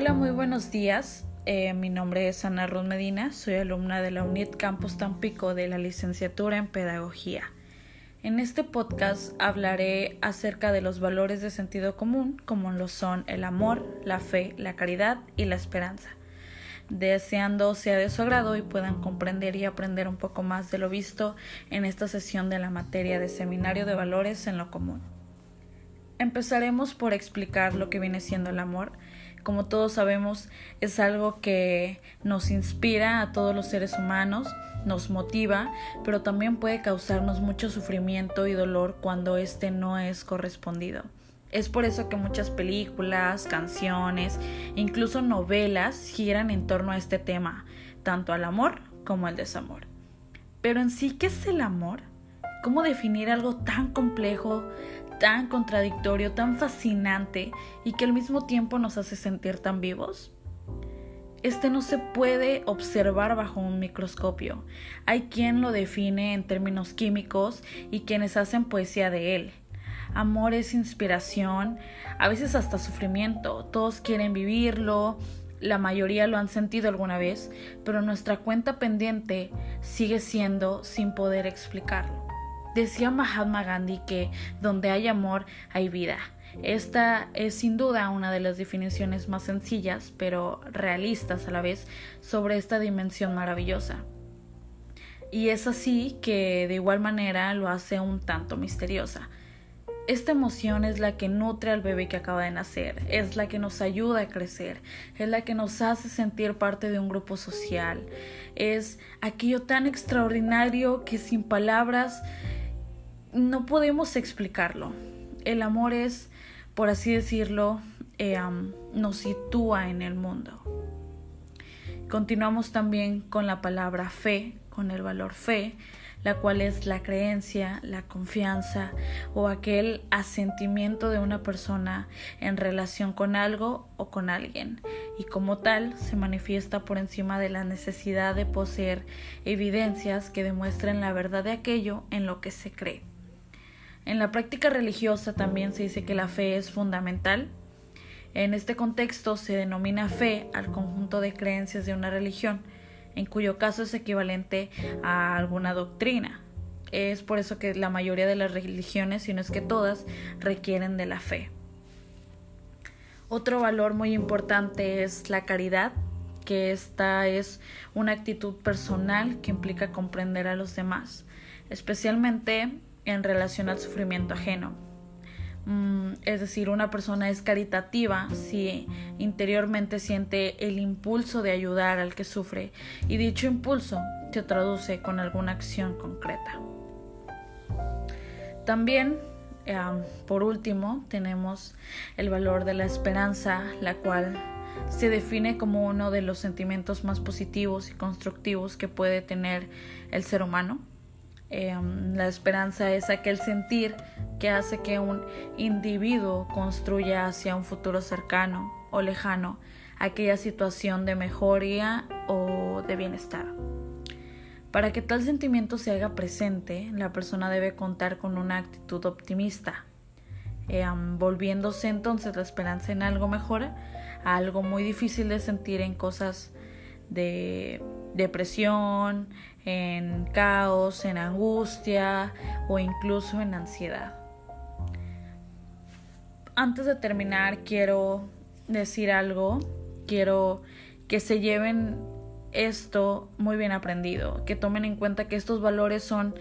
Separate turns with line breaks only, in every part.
Hola, muy buenos días. Eh, mi nombre es Ana Ruth Medina, soy alumna de la UNIT Campus Tampico de la licenciatura en Pedagogía. En este podcast hablaré acerca de los valores de sentido común, como lo son el amor, la fe, la caridad y la esperanza. Deseando sea de su agrado y puedan comprender y aprender un poco más de lo visto en esta sesión de la materia de Seminario de Valores en lo Común. Empezaremos por explicar lo que viene siendo el amor como todos sabemos, es algo que nos inspira a todos los seres humanos, nos motiva, pero también puede causarnos mucho sufrimiento y dolor cuando éste no es correspondido. Es por eso que muchas películas, canciones, incluso novelas giran en torno a este tema, tanto al amor como al desamor. Pero en sí, ¿qué es el amor? ¿Cómo definir algo tan complejo, tan contradictorio, tan fascinante y que al mismo tiempo nos hace sentir tan vivos? Este no se puede observar bajo un microscopio. Hay quien lo define en términos químicos y quienes hacen poesía de él. Amor es inspiración, a veces hasta sufrimiento. Todos quieren vivirlo, la mayoría lo han sentido alguna vez, pero nuestra cuenta pendiente sigue siendo sin poder explicarlo. Decía Mahatma Gandhi que donde hay amor hay vida. Esta es sin duda una de las definiciones más sencillas, pero realistas a la vez, sobre esta dimensión maravillosa. Y es así que de igual manera lo hace un tanto misteriosa. Esta emoción es la que nutre al bebé que acaba de nacer, es la que nos ayuda a crecer, es la que nos hace sentir parte de un grupo social, es aquello tan extraordinario que sin palabras no podemos explicarlo. El amor es, por así decirlo, eh, nos sitúa en el mundo. Continuamos también con la palabra fe, con el valor fe, la cual es la creencia, la confianza o aquel asentimiento de una persona en relación con algo o con alguien, y como tal se manifiesta por encima de la necesidad de poseer evidencias que demuestren la verdad de aquello en lo que se cree. En la práctica religiosa también se dice que la fe es fundamental. En este contexto se denomina fe al conjunto de creencias de una religión, en cuyo caso es equivalente a alguna doctrina. Es por eso que la mayoría de las religiones, si no es que todas, requieren de la fe. Otro valor muy importante es la caridad, que esta es una actitud personal que implica comprender a los demás, especialmente en relación al sufrimiento ajeno. Mm, es decir, una persona es caritativa si interiormente siente el impulso de ayudar al que sufre y dicho impulso se traduce con alguna acción concreta. También, por último, tenemos el valor de la esperanza, la cual se define como uno de los sentimientos más positivos y constructivos que puede tener el ser humano Em, la esperanza es aquel sentir que hace que un individuo construya hacia un futuro cercano o lejano aquella situación de mejoría o de bienestar. Para que tal sentimiento se haga presente, la persona debe contar con una actitud optimista, em, volviéndose entonces la esperanza en algo mejor a algo muy difícil de sentir en cosas de depresión, en caos, en angustia o incluso en ansiedad. Antes de terminar, quiero decir algo, quiero que se lleven esto muy bien aprendido, que tomen en cuenta que estos valores son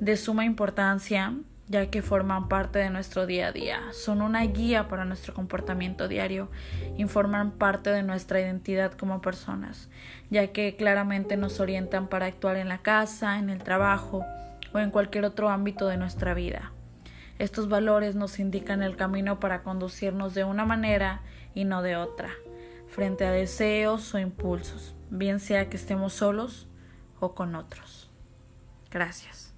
de suma importancia ya que forman parte de nuestro día a día, son una guía para nuestro comportamiento diario y forman parte de nuestra identidad como personas, ya que claramente nos orientan para actuar en la casa, en el trabajo o en cualquier otro ámbito de nuestra vida. Estos valores nos indican el camino para conducirnos de una manera y no de otra, frente a deseos o impulsos, bien sea que estemos solos o con otros. Gracias.